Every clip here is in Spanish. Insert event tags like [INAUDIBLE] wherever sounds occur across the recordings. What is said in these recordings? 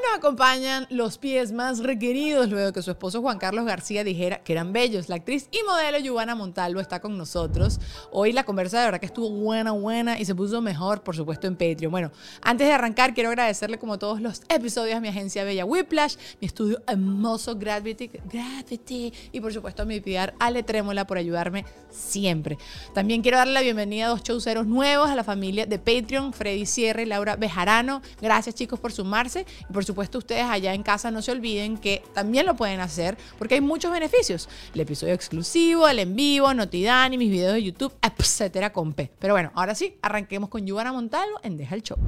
nos acompañan los pies más requeridos luego que su esposo Juan Carlos García dijera que eran bellos. La actriz y modelo Giovanna Montalvo está con nosotros. Hoy la conversa de verdad que estuvo buena, buena y se puso mejor, por supuesto, en Patreon. Bueno, antes de arrancar, quiero agradecerle como todos los episodios a mi agencia Bella Whiplash, mi estudio hermoso Gravity, Gravity y por supuesto a mi PR Ale Trémola por ayudarme siempre. También quiero darle la bienvenida a dos showceros nuevos a la familia de Patreon, Freddy Sierra y Laura Bejarano. Gracias chicos por sumarse y por supuesto ustedes allá en casa no se olviden que también lo pueden hacer porque hay muchos beneficios. El episodio exclusivo, el en vivo, Notidani, mis videos de YouTube, etcétera con P. Pero bueno, ahora sí, arranquemos con Giovanna Montalvo en Deja el Show.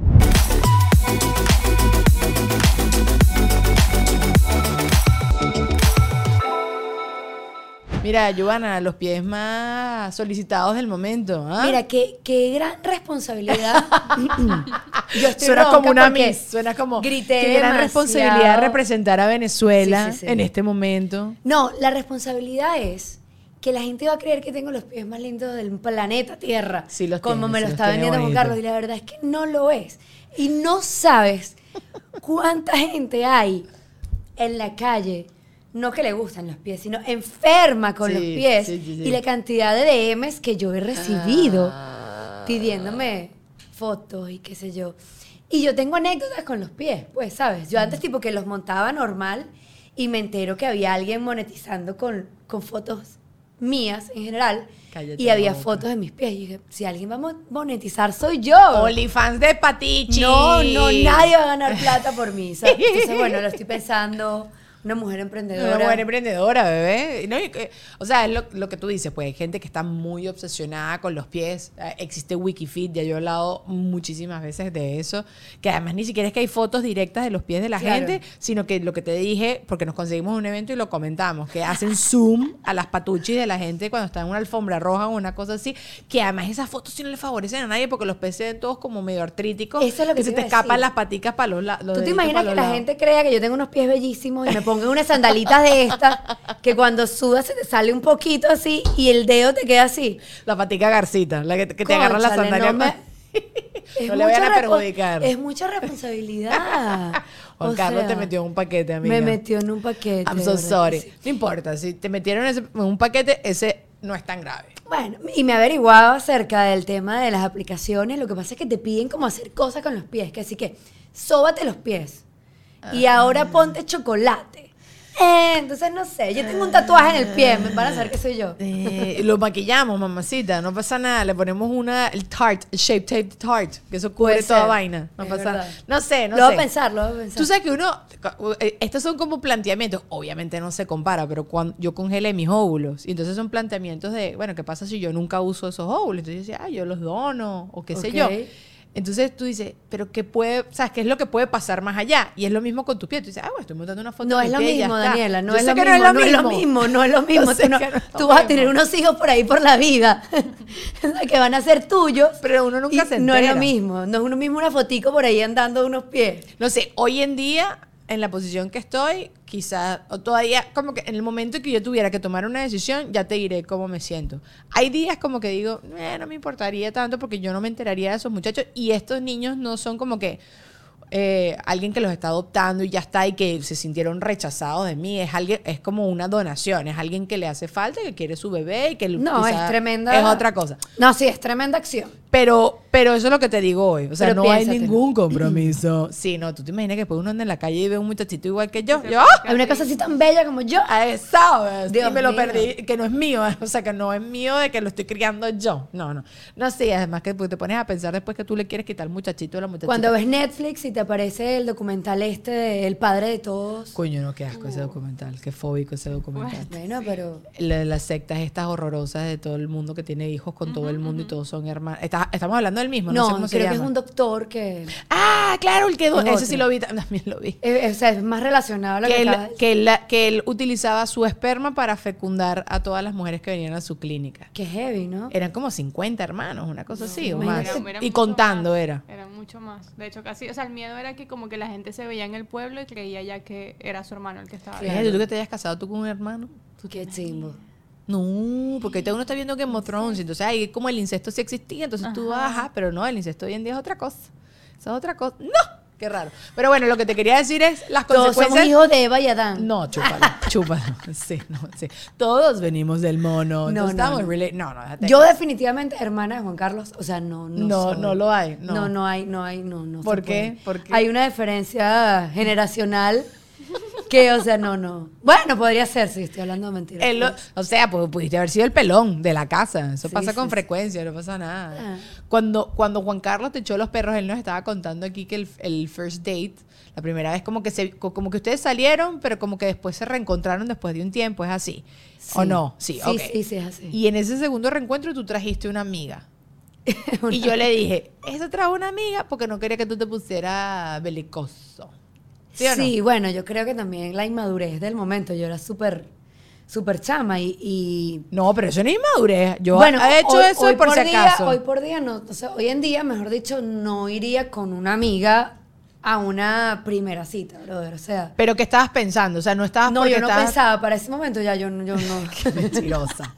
Mira, Giovanna, los pies más solicitados del momento. ¿ah? Mira, qué, qué gran responsabilidad. [LAUGHS] Yo estoy suena como una miss, suena como grité qué gran demasiado. responsabilidad representar a Venezuela Sí, sí, sí. en este momento. No, la responsabilidad es que la gente va a creer que tengo los pies más lindos del planeta Tierra. Sí los Como tiene, me lo está vendiendo Juan. Carlos. Y la verdad es que no lo es. Y no sabes cuánta gente hay en la calle, no que le gustan los pies, sino enferma con Sí, los pies. sí, sí, sí. Y la cantidad de DMs que yo he recibido Ah. pidiéndome fotos y qué sé yo. Y yo tengo anécdotas con los pies, pues, ¿sabes? Yo antes tipo que los montaba normal y me entero que había alguien monetizando con, con fotos mías en general. Cállate y había fotos de mis pies. Y dije, si alguien va a mo- monetizar, soy yo. OnlyFans de Patichi. No, no, nadie va a ganar plata por mí. ¿sabes? Entonces, bueno, lo estoy pensando. Una mujer emprendedora. Una buena emprendedora, bebé. No, que- o sea, es lo, lo que tú dices, pues hay gente que está muy obsesionada con los pies. Eh, Existe Wikifit, ya yo he hablado muchísimas veces de eso, que además ni siquiera es que hay fotos directas de los pies de la Claro. gente, sino que lo que te dije, porque nos conseguimos un evento y lo comentamos, que hacen zoom a las patuchis de la gente cuando está en una alfombra roja o una cosa así, que además esas fotos sí no le favorecen a nadie porque los pies se ven todos como medio artríticos, Eso es lo que se te escapan las paticas para los lados. ¿Tú te imaginas que la gente crea que yo tengo unos pies bellísimos y me [LAUGHS] pongan unas sandalitas de estas que cuando sudas se te sale un poquito así y el dedo te queda así? La patica garcita, la que, que te agarra la sandalia. no me- [LAUGHS] no le vayan a perjudicar. Es mucha responsabilidad. [LAUGHS] Juan O Carlos te metió en un paquete, amiga. Me metió en un paquete. I'm so sorry. sí. No importa, si te metieron en un paquete, ese no es tan grave. Bueno, y me averiguaba acerca del tema de las aplicaciones. Lo que pasa es que te piden como hacer cosas con los pies. Que así que, sóbate los pies. Y Ah. ahora ponte chocolate. Eh, entonces, no sé. Yo tengo un tatuaje en el pie. Me van a saber que soy yo. Eh, lo maquillamos, mamacita, no pasa nada. Le ponemos una, el tart, el shape tape tart, que eso cubre Puede toda ser. vaina. No pasa nada. No sé, no lo sé. voy a pensar, lo voy a pensar. Tú sabes que uno, eh, estos son como planteamientos, obviamente no se compara, pero cuando yo congelé mis óvulos, y entonces son planteamientos de, bueno, ¿qué pasa si yo nunca uso esos óvulos? Entonces yo decía, ah, yo los dono, o qué sé yo. Entonces tú dices, pero ¿qué puede, sabes, qué es lo que puede pasar más allá? Y es lo mismo con tu pie. Tú dices, ah, bueno, estoy montando una foto No de es mi lo pie mismo, está". Daniela, no es lo mismo, no no es lo mismo, no es lo [LAUGHS] mismo. Yo sé Tú, no- que no es lo tú vas a tener unos hijos por ahí por la vida [LAUGHS] que van a ser tuyos. Pero uno nunca y se No es entera. lo mismo, no es uno mismo una fotico por ahí andando unos pies. No sé, hoy en día, en la posición que estoy, quizás, o todavía, como que en el momento que yo tuviera que tomar una decisión, ya te diré cómo me siento. Hay días como que digo, "Eh, no me importaría tanto porque yo no me enteraría de esos muchachos y estos niños no son como que eh, alguien que los está adoptando y ya está y que se sintieron rechazados de mí. Es alguien, es como una donación, es alguien que le hace falta, que quiere su bebé y que No, es tremenda. Es otra cosa. No, sí, es tremenda acción. Pero, pero eso es lo que te digo hoy. O sea, Pero no hay ningún compromiso. [CLEARS THROAT] Sí, no, tú te imaginas que después uno anda en la calle y ve un muchachito igual que yo. Yo, ¡ah! Hay una cosa así tan bella como yo. a esa, Dios y me lo mío. perdí, que no es mío, [LAUGHS] o sea, que no es mío de que lo estoy criando yo. No, no. No sé, además que te pones a pensar después que tú le quieres quitar al muchachito a la muchachita. Cuando ves Netflix y te aparece el documental este de El padre de todos. Coño, no, qué asco ese documental, qué fóbico ese documental. Bueno, pero La- las sectas estas horrorosas de todo el mundo que tiene hijos con todo el mundo y todos son hermanos. Está- estamos hablando del mismo, no, no, sé cómo se creo que es llama. un doctor que Ah, claro, el que... Es Ese otro. sí lo vi, también [LAUGHS] lo vi. es, es- o sea, es más relacionado a lo que, que él, que, él, que él utilizaba su esperma para fecundar a todas las mujeres que venían a su clínica. Que heavy, ¿no? Eran como 50 hermanos, una cosa así, o más. Era- era y contando más, era. Era mucho más. De hecho, casi, o sea, el miedo era que como que la gente se veía en el pueblo y creía ya que era su hermano el que estaba ahí. Claro. Tú que te hayas casado tú con un hermano. Qué chimbo. No, porque ahorita uno está viendo Game of Thrones, entonces ahí como el incesto sí existía, entonces tú Ajá. ajá, pero no, el incesto hoy en día es otra cosa. Esa es otra cosa. ¡No! qué raro. Pero bueno, lo que te quería decir es las Todos consecuencias. somos hijos de Eva y Adán. No, chúpalo, [LAUGHS] chúpalo. Sí, no, sí. Todos venimos del mono. No, No, estamos no. rela- No, no. Yo definitivamente hermana de Juan Carlos, o sea, no, no. No, soy. no lo hay, no. No, no hay, no hay, no, no. ¿Por qué? ¿Por qué? Hay una diferencia generacional que, o sea, no, no. Bueno, podría ser, sí, estoy hablando de mentiras. Él lo- o sea, pues pudiste haber sido el pelón de la casa. Eso Sí, pasa sí, con sí. frecuencia, no pasa nada. Ah. Cuando, cuando Juan Carlos te echó los perros, él nos estaba contando aquí que el, el first date, la primera vez como que se, co- como que ustedes salieron, pero como que después se reencontraron después de un tiempo, es así. ¿O no? Sí, Sí, ok. sí, sí, es así. Y en ese segundo reencuentro tú trajiste una amiga. [LAUGHS] Y yo le dije, eso trajo una amiga porque no quería que tú te pusieras belicoso. ¿Sí o no? Sí, bueno, yo creo que también la inmadurez del momento. Yo era súper, súper chama y, y No, pero eso no es inmadurez. Yo bueno, he hecho hoy- eso hoy por, si día- acaso. hoy por día, no, o sea, hoy en día, mejor dicho, no iría con una amiga a una primera cita, brother. O sea, Pero ¿qué estabas pensando? O sea, no estabas no, yo no estabas- pensaba, para ese momento ya yo, no- yo no. [LAUGHS] Qué mentirosa.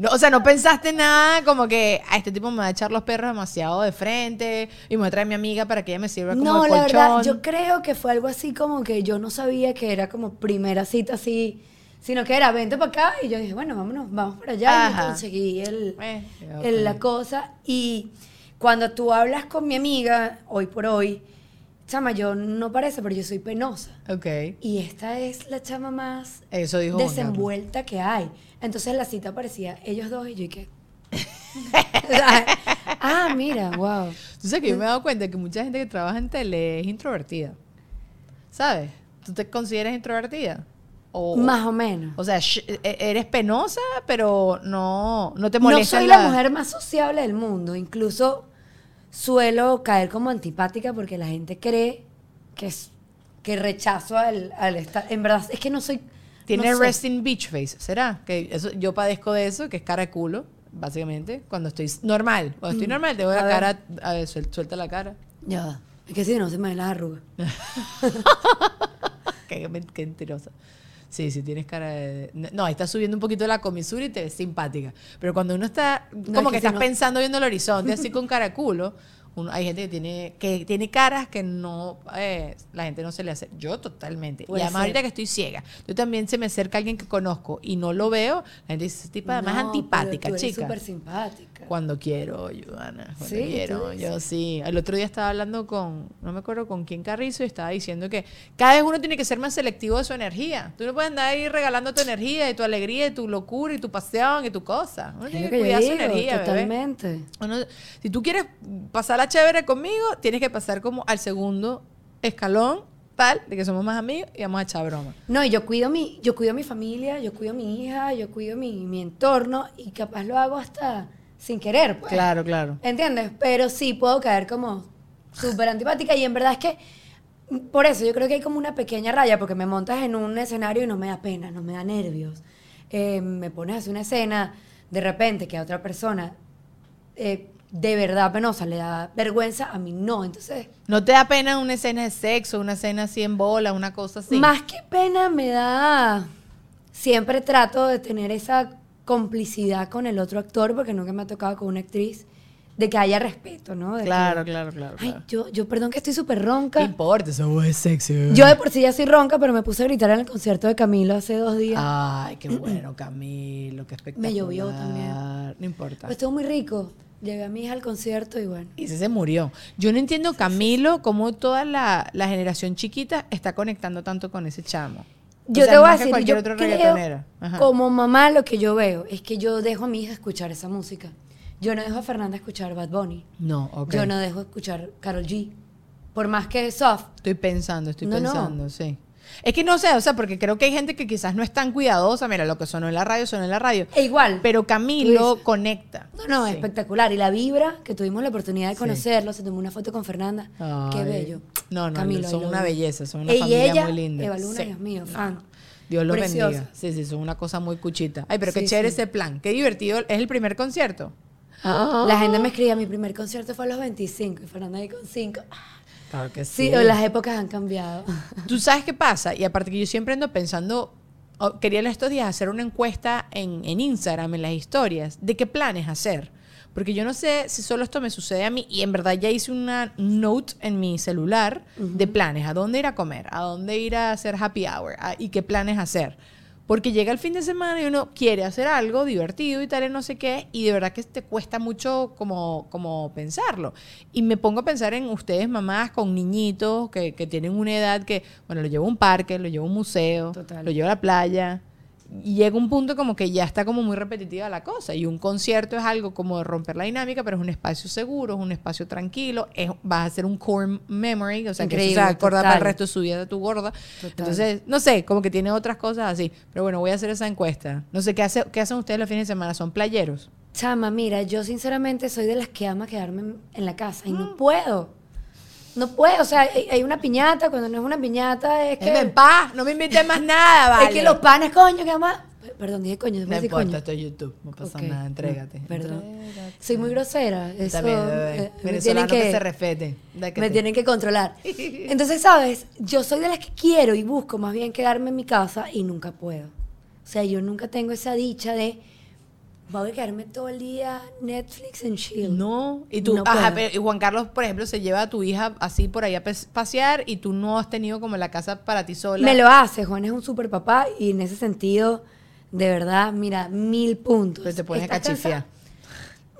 No, o sea, no pensaste nada como que a este tipo me va a echar los perros demasiado de frente y me va a traer a mi amiga para que ella me sirva como No, la verdad, yo creo que fue algo así como que yo no sabía que era como primera cita así, sino que era vente para acá y yo dije, bueno, vámonos, vamos para allá y Ajá. conseguí el, Eh, el- la cosa. Y cuando tú hablas con mi amiga hoy por hoy, chama, yo no parece, pero yo soy penosa. Ok. Y esta es la chama más Eso dijo desenvuelta que hay. Entonces la cita parecía ellos dos y yo y qué. [LAUGHS] [LAUGHS] Ah, mira, wow. Tú sabes que yo me he dado cuenta que mucha gente que trabaja en tele es introvertida. ¿Sabes? ¿Tú te consideras introvertida? O, Más o menos. O sea, e- eres penosa, pero no, no te No molesta. soy la mujer más sociable del mundo. Incluso suelo caer como antipática porque la gente cree que es que rechazo al, al estar. En verdad, es que no soy. Tiene no sé. resting beach face, ¿será? Que eso, yo padezco de eso, que es cara de culo, básicamente, cuando estoy normal. Cuando estoy normal, tengo Mm. A la ver. cara, a ver, suel- suelta la cara. Ya. Es que si no se me ven las arrugas. [LAUGHS] Qué mentirosa. Sí, sí, tienes cara de... No, ahí estás subiendo un poquito la comisura y te ves simpática. Pero cuando uno está, es como que estás no- pensando viendo el horizonte, así [LAUGHS] con cara de culo, uno- hay gente que tiene, que tiene caras que no, eh, la gente no se le hace. Yo totalmente. Puede y además ser. ahorita que estoy ciega, yo también se me acerca alguien que conozco y no lo veo, la gente dice, tipo además No, antipática, pero tú eres chica. súper simpática. Cuando quiero, Joana. Cuando Sí, quiero. Yo sí. El otro día estaba hablando con, no me acuerdo con quién Carrizo, y estaba diciendo que cada vez uno tiene que ser más selectivo de su energía. Tú no puedes andar ahí regalando tu energía y tu alegría y tu locura y tu pasión y tu cosa. Uno Es tiene que, cuidar su digo, energía, bebé. totalmente. Uno- si tú quieres pasarla chévere conmigo, tienes que pasar como al segundo escalón, tal, de que somos más amigos y vamos a echar broma. No, y yo cuido mi, yo cuido mi familia, yo cuido mi hija, yo cuido mi, mi entorno y capaz lo hago hasta sin querer, pues. Claro, claro. ¿Entiendes? Pero sí puedo caer como súper antipática y en verdad es que por eso yo creo que hay como una pequeña raya porque me montas en un escenario y no me da pena, no me da nervios. Eh, me pones a hacer una escena de repente que a otra persona eh, de verdad penosa le da vergüenza, a mí no. Entonces, ¿No te da pena una escena de sexo, una escena así en bola, una cosa así? más que pena me da... Siempre trato de tener esa complicidad con el otro actor porque nunca me ha tocado con una actriz de que haya respeto, ¿no? De que- Claro, claro, claro. Ay, claro. yo, yo perdón que estoy súper ¿Qué ronca. importa? Esa voz es sexy. bebé. Yo de por sí ya soy ronca, pero me puse a gritar en el concierto de Camilo hace dos días. Ay, qué bueno, Camilo, qué espectacular. [CLEARS THROAT] Me llovió también. No importa. Pues estuvo muy rico. Llevé a mi hija al concierto y bueno. Y ese se murió. Yo no entiendo, Camilo, cómo toda la, la generación chiquita está conectando tanto con ese chamo. O Yo sea, te voy a decir, yo creo, como mamá lo que yo veo es que yo dejo a mi hija escuchar esa música. Yo no dejo a Fernanda escuchar Bad Bunny. No, ok. Yo no dejo escuchar Carol G. Por más que soft. Estoy pensando, estoy No, no. pensando, sí. Es que no sé, o sea, porque creo que hay gente que quizás no es tan cuidadosa. Mira, lo que sonó en la radio, sonó en la radio. E igual. Pero Camilo conecta. No, no, Sí. espectacular. Y la vibra, que tuvimos la oportunidad de Sí. conocerlo, se tomó una foto con Fernanda. Qué bello. No, no, Camilo, son una belleza, son una familia ella, muy linda. Eva Luna, Sí. Dios mío, fan. no. Dios los Preciosa. bendiga. Sí, sí, son una cosa muy cuchita. Ay, pero qué chévere ese plan. Qué divertido. ¿Es el primer concierto? La gente me escribía, mi primer concierto fue a los 25 y Fernanda ahí con 5. Claro que Sí, las épocas han cambiado. [LAUGHS] ¿Tú sabes qué pasa? Y aparte que yo siempre ando pensando, oh, quería en estos días hacer una encuesta en, en Instagram, en las historias, de qué planes hacer. Porque yo no sé si solo esto me sucede a mí y en verdad ya hice una note en mi celular de planes, a dónde ir a comer, a dónde ir a hacer happy hour a- y qué planes hacer. Porque llega el fin de semana y uno quiere hacer algo divertido y tal, y no sé qué, y de verdad que te cuesta mucho como, como pensarlo. Y me pongo a pensar en ustedes, mamás, con niñitos que, que tienen una edad que, bueno, lo llevo a un parque, lo llevo a un museo, Total. lo llevo a la playa. Llega un punto como que ya está como muy repetitiva la cosa. Y un concierto es algo como de romper la dinámica, pero es un espacio seguro, es un espacio tranquilo, es, vas a hacer un core memory, o sea, que eso se para el resto de su vida de tu gorda. Total. Entonces, no sé, como que tiene otras cosas así. Pero bueno, voy a hacer esa encuesta. No sé, ¿qué, hace, qué hacen ustedes los fines de semana? ¿Son playeros? Chama, mira, yo sinceramente soy de las que ama quedarme en- en la casa y Mm. no puedo. No puedo, o sea, hay, una piñata, cuando no es una piñata es que... En paz, no me inviten más nada, vale. Es que los panes, coño, que ama... Perdón, dije coño, No importa, coño. esto es YouTube, no pasa nada, entrégate. Perdón. Entrégate. Soy muy grosera. Eso, También, eh, me tienen que, que, se respete. Me tienen que controlar. [LAUGHS] Entonces, ¿sabes? Yo soy de las que quiero y busco más bien quedarme en mi casa y nunca puedo. O sea, yo nunca tengo esa dicha de voy a quedarme todo el día Netflix and chill. No, y tú, No ajá, pero y Juan Carlos, por ejemplo, se lleva a tu hija así por ahí a pasear y tú no has tenido como la casa para ti sola. Me lo hace, Juan es un super papá y en ese sentido, de verdad, mira, mil puntos. Pero te pones a.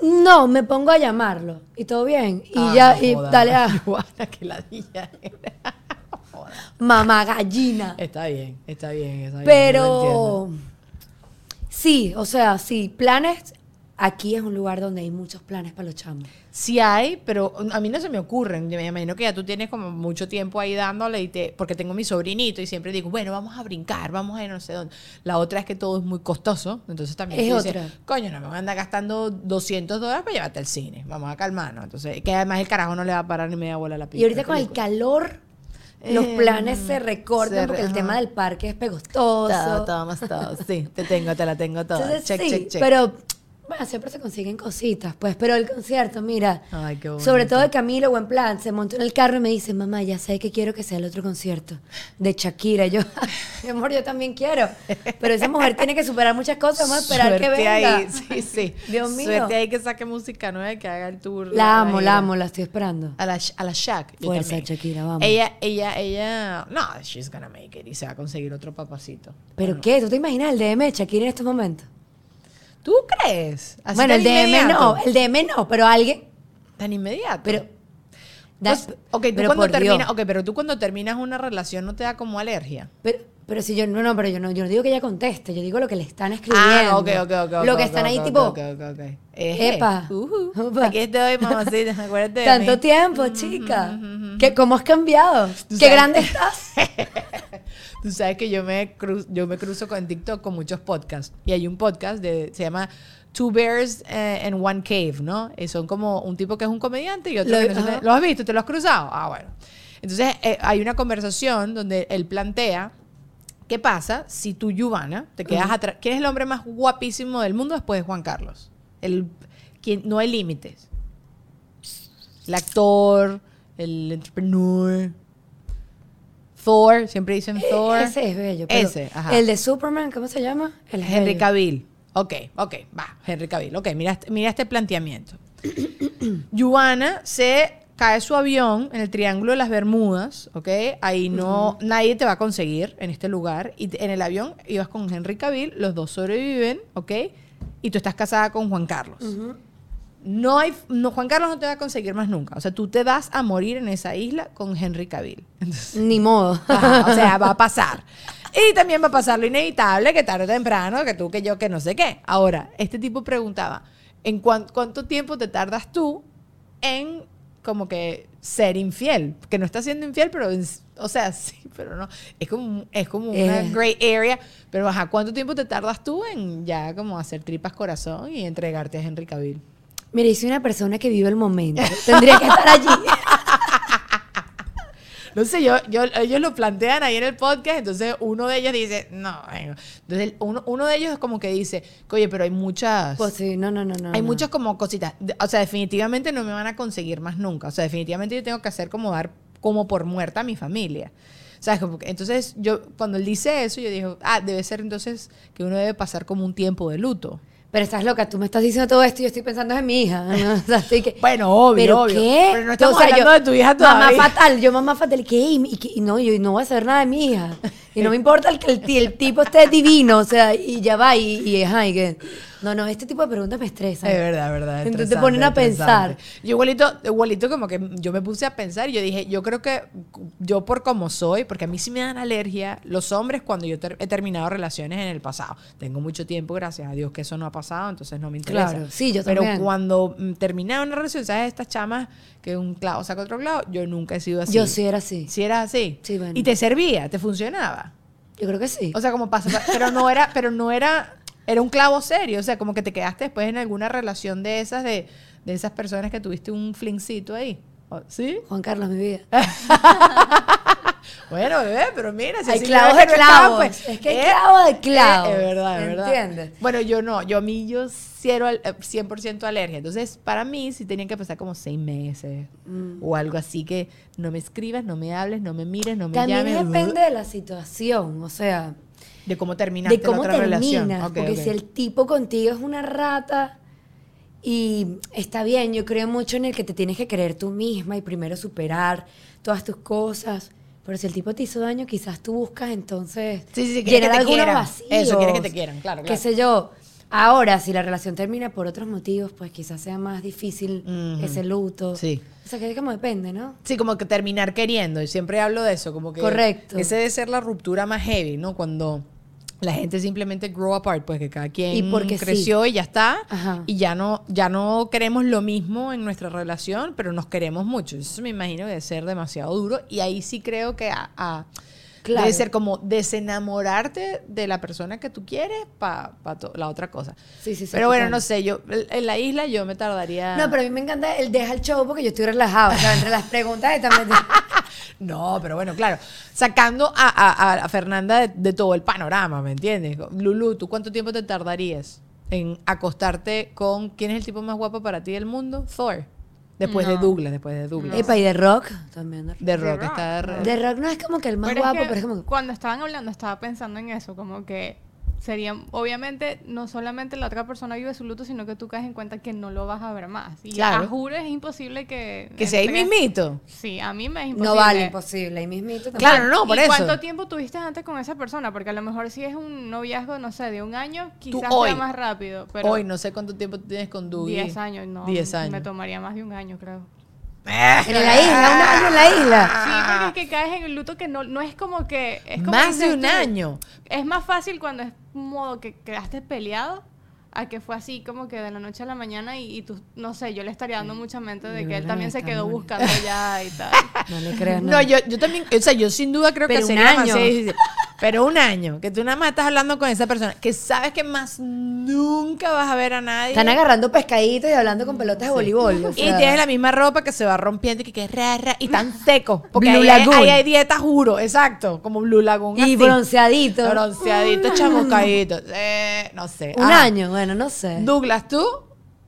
No, me pongo a llamarlo y todo bien. Y Ah, ya, no y dale a Juana, que ladilla [LAUGHS] mamá gallina. Está bien, está bien, está Pero. Sí, o sea, sí, planes. Aquí es un lugar donde hay muchos planes para los chamos. Sí hay, pero a mí no se me ocurren. Yo me imagino que ya tú tienes como mucho tiempo ahí dándole y te, porque tengo mi sobrinito y siempre digo, bueno, vamos a brincar, vamos a ir no sé dónde. La otra es que todo es muy costoso, entonces también Es dices, otra. coño, no me van a andar gastando 200 dólares para llevarte al cine, vamos a calmarnos. Entonces, que además el carajo no le va a parar ni media bola a la Y ahorita con el calor, los Eh, planes se recortan se porque re- el tema del parque es pegostoso. Todo, todo, más todo. Sí, te tengo, te la tengo toda. Entonces, check, sí, check, check. pero bueno, siempre se consiguen cositas, pues. Pero el concierto, mira, Ay, qué sobre todo de Camilo, buen plan, se montó en el carro y me dice, mamá, ya sé que quiero que sea el otro concierto de Shakira. Y yo, [LAUGHS] mi amor, yo también quiero. Pero esa mujer tiene que superar muchas cosas, vamos a esperar que Suerte venga. ahí, sí, sí. [LAUGHS] Dios mío. Suerte ahí que saque música nueva que haga el tour. La amo, la amo, la estoy esperando. A la, a la Shaq. yo Fuerza. Shakira, vamos. Ella, ella, ella. No, she's gonna make it y se va a conseguir otro papacito. ¿Pero Bueno, qué? ¿Tú te imaginas el DM de Shakira en estos momentos? ¿Tú crees? Así bueno, el DM inmediato? no, el DM no, pero alguien... Tan inmediato. Pero... ok, tú pero cuando por terminas, Dios. ok, pero tú cuando terminas una relación no te da como alergia. Pero, pero si yo no, no, pero yo no, yo no digo que ella conteste, yo digo lo que le están escribiendo. Ah, ok, ok, ok. Lo que están ahí tipo, ok, ok, ok. Eje. Epa. Ujú. Upa. Aquí estoy, mamacita, acuérdate de tanto mí. tiempo, chica. ¿Qué, ¿Cómo has cambiado? Qué sabes- grande estás. [LAUGHS] Tú sabes que yo me, cru- yo me cruzo con TikTok con muchos podcasts. Y hay un podcast de, se llama Two Bears eh, and One Cave, ¿no? Y son como un tipo que es un comediante y otro Lo- que no sé- ajá. ¿Lo has visto? ¿Te lo has cruzado? Ah, bueno. Entonces eh, hay una conversación donde él plantea qué pasa si tú, Giovanna, te quedas atrás. ¿Quién es el hombre más guapísimo del mundo después de Juan Carlos? El, quien, no hay límites. El actor, el entrepreneur. Thor, siempre dicen Thor. E-, Ese es bello. pero Ese, ajá. El de Superman, ¿cómo se llama? El Henry. Cavill. Ok, ok, va, Henry Cavill. Ok, mira, este- mira este planteamiento. [CLEARS THROAT] Yuana se cae su avión en el Triángulo de las Bermudas, ¿ok? Ahí no, nadie te va a conseguir en este lugar. Y te- en el avión ibas con Henry Cavill, los dos sobreviven, ¿ok? Y tú estás casada con Juan Carlos. No hay, no, Juan Carlos no te va a conseguir más nunca. O sea, tú te vas a morir en esa isla con Henry Cavill. Entonces, Ni modo. Ajá, o sea, va a [LAUGHS] pasar. Y también va a pasar lo inevitable, que tarde o temprano, que tú, que yo, que no sé qué. Ahora, este tipo preguntaba, ¿en cuán- cuánto tiempo te tardas tú en como que ser infiel? Que no estás siendo infiel, pero, o sea, [LAUGHS] sí, pero no. Es como, es como una Eh. gray area. Pero, ajá, ¿cuánto tiempo te tardas tú en ya como hacer tripas corazón y entregarte a Henry Cavill? Mira, y soy una persona que vive el momento. Tendría que estar allí. [LAUGHS] No sé, yo, yo, ellos lo plantean ahí en el podcast, entonces uno de ellos dice, no, entonces uno, uno de ellos es como que dice, oye, pero hay muchas, Pues sí, no, no, no, no. hay no. muchas como cositas, o sea, definitivamente no me van a conseguir más nunca, o sea, definitivamente yo tengo que hacer como dar como por muerta a mi familia. ¿Sabes? Como que- entonces, yo, cuando él dice eso, yo digo, ah, debe ser entonces que uno debe pasar como un tiempo de luto. Pero estás loca, tú me estás diciendo todo esto y yo estoy pensando en mi hija. ¿no? [LAUGHS] O sea, estoy que, Bueno, obvio, ¿Pero obvio. qué? Pero no estamos O sea, hablando yo- de tu hija Mamá todavía. fatal, yo mamá fatal. ¿Qué? Y, y y no, yo no voy a saber nada de mi hija. Y no me importa el que el, ti- el tipo esté divino, o sea, y ya va, y, y ajá, y que... No, no, este tipo de preguntas me estresan. Es verdad, es verdad. Entonces te ponen a pensar. Yo igualito, igualito como que yo me puse a pensar y yo dije, yo creo que yo por como soy, porque a mí sí me dan alergia los hombres cuando yo ter- he terminado relaciones en el pasado. Tengo mucho tiempo, gracias a Dios, que eso no ha pasado, entonces no me interesa. Claro, sí, yo Pero también. cuando mm, terminaba una relación, ¿sabes? Estas chamas que un clavo saca otro clavo, yo nunca he sido así. Yo sí era así. Si era así. Sí, bueno. Y te servía, te funcionaba. Yo creo que sí. O sea, como pasa, pero no era, pero no era, era un clavo serio. O sea, como que te quedaste después en alguna relación de esas, de, de esas personas que tuviste un flincito ahí. ¿O- ¿Sí? Juan Carlos, mi vida. [LAUGHS] Bueno, bebé, pero mira, si Hay clavos de no estaba, clavos. pues, Es que hay eh, clavos de clavos. eh, es verdad, es verdad. ¿Entiendes? Bueno, yo no, yo a mí yo cero, al- eh, 100% alergia. Entonces, para mí sí tenían que pasar como seis meses Mm. o algo así que no me escribas, no me hables, no me mires, no me También llames. depende de la situación, o sea, de cómo terminaste de cómo la otra terminas. relación. Ok, porque ok. si el tipo contigo es una rata y está bien, yo creo mucho en el que te tienes que creer tú misma y primero superar todas tus cosas. Pero si el tipo te hizo daño, quizás tú buscas entonces Sí, sí, sí, llenar que te algunos quieran. vacíos. Eso, quiere que te quieran, claro, Qué claro. sé yo. Ahora, si la relación termina por otros motivos, pues quizás sea más difícil Ujú. ese luto. Sí. O sea, que como depende, ¿no? Sí, como que terminar queriendo. Y siempre hablo de eso, como que. Correcto. Ese debe ser la ruptura más heavy, ¿no? Cuando la gente simplemente grow apart, pues que cada quien Y porque sí. creció y ya está. Ajá. Y ya no, ya no queremos lo mismo en nuestra relación, pero nos queremos mucho. Eso me imagino que debe ser demasiado duro. Y ahí sí creo que a- a- Claro. debe ser como desenamorarte de la persona que tú quieres para la otra cosa. Sí, sí, sí, Pero bueno, no sé, yo en la isla yo me tardaría. No, pero a mí me encanta el deja el show porque yo estoy relajado. O sea, entre las preguntas están No, pero bueno, claro. Sacando a, a- a Fernanda de, de todo el panorama, ¿me entiendes? Lulu, ¿tú cuánto tiempo te tardarías en acostarte con quién es el tipo más guapo para ti del mundo? Thor. Después de. Douglas, después de Douglas. Epa, y de rock también. De rock, De The rock, Rock. está de rock. De rock no es como que el más Pero es guapo, que pero es como que... Cuando estaban hablando, estaba pensando en eso, como que sería, obviamente, no solamente la otra persona vive su luto, sino que tú caes en cuenta que no lo vas a ver más. Y Claro. a juro es imposible que... Que sea ahí mismito. Sí, a mí me es imposible. No vale, imposible. Ahí mismito también. Claro, no, por ¿Y eso. cuánto tiempo tuviste antes con esa persona? Porque a lo mejor si es un noviazgo, no sé, de un año, quizás hoy. sea más rápido. Pero Hoy no sé cuánto tiempo tienes con Dougie. 10 años, no. 10 años. Me tomaría más de un año, creo. En la isla, un año en la isla. Sí, porque es que caes en el luto que no, no es como que... Es como Más de dices un tú, año. Es más fácil cuando es modo que quedaste peleado a que fue así como que de la noche a la mañana y, y tú, no sé, yo le estaría dando mucha mente de que él también se quedó mal. buscando ya y tal. [LAUGHS] No le creas, no. No, yo, yo también, o sea, yo sin duda creo Pero que un sería más año. sí, sí, sí. Pero un año, que tú nada más estás hablando con esa persona, que sabes que más nunca vas a ver a nadie. Están agarrando pescaditos y hablando con pelotas de voleibol. o y tienes la misma ropa que se va rompiendo y que, que es rara y tan [LAUGHS] seco. Porque Blue ahí, hay- ahí hay dieta, juro, exacto, como Blue Lagoon. Y así. bronceadito. Bronceadito, chamuscadito. Eh, no sé. Un Ajá. año, bueno, no sé. Douglas, tú,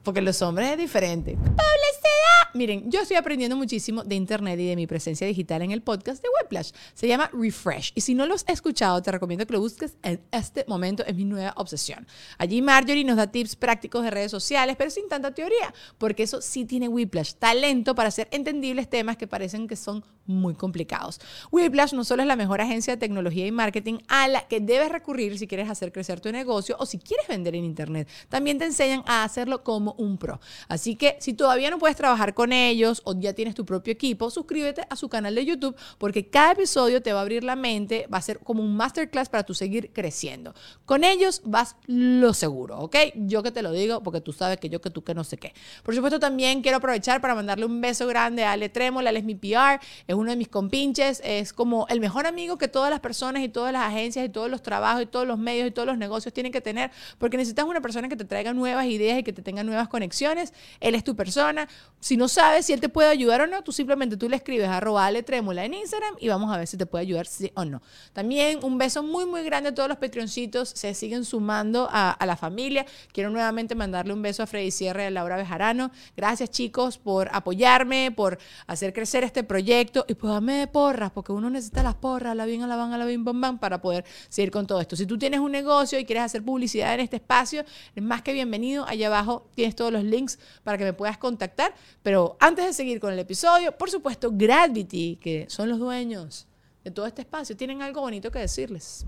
porque los hombres es diferente. Publicidad. Miren, yo estoy aprendiendo muchísimo de internet y de mi presencia digital en el podcast de Whiplash. Se llama Refresh. Y si no lo has escuchado, te recomiendo que lo busques en este momento. Es mi nueva obsesión. Allí Marjorie nos da tips prácticos de redes sociales, pero sin tanta teoría, porque eso sí tiene Whiplash. Talento para hacer entendibles temas que parecen que son muy complicados. Whiplash no solo es la mejor agencia de tecnología y marketing a la que debes recurrir si quieres hacer crecer tu negocio o si quieres vender en Internet. También te enseñan a hacerlo como un pro. Así que si todavía no puedes trabajar con ellos o ya tienes tu propio equipo, suscríbete a su canal de YouTube porque cada episodio te va a abrir la mente, va a ser como un masterclass para tu seguir creciendo. Con ellos vas lo seguro, ¿ok? Yo que te lo digo porque tú sabes que yo que tú que no sé qué. Por supuesto también quiero aprovechar para mandarle un beso grande a Ale Trémola, él es mi PR, es uno de mis compinches, es como el mejor amigo que todas las personas y todas las agencias y todos los trabajos y todos los medios y todos los negocios tienen que tener porque necesitas una persona que te traiga nuevas ideas y que te tenga nuevas conexiones. Él es tu persona. Si no sabes si él te puede ayudar o no, tú simplemente tú le escribes arroba Ale Trémula en Instagram y vamos a ver si te puede ayudar sí o no. También un beso muy, muy grande a todos los Patreoncitos. Se siguen sumando a, la familia. Quiero nuevamente mandarle un beso a Freddy Sierra y a Laura Bejarano. Gracias, chicos, por apoyarme, por hacer crecer este proyecto y pues dame de porras, porque uno necesita las porras, la bien, a la van, a la bim, bam, bam, para poder seguir con todo esto. Si tú tienes un negocio y quieres hacer publicidad en este espacio, es más que bienvenido. Allá abajo todos los links para que me puedas contactar. Pero antes de seguir con el episodio, por supuesto, Gravity, que son los dueños de todo este espacio, tienen algo bonito que decirles.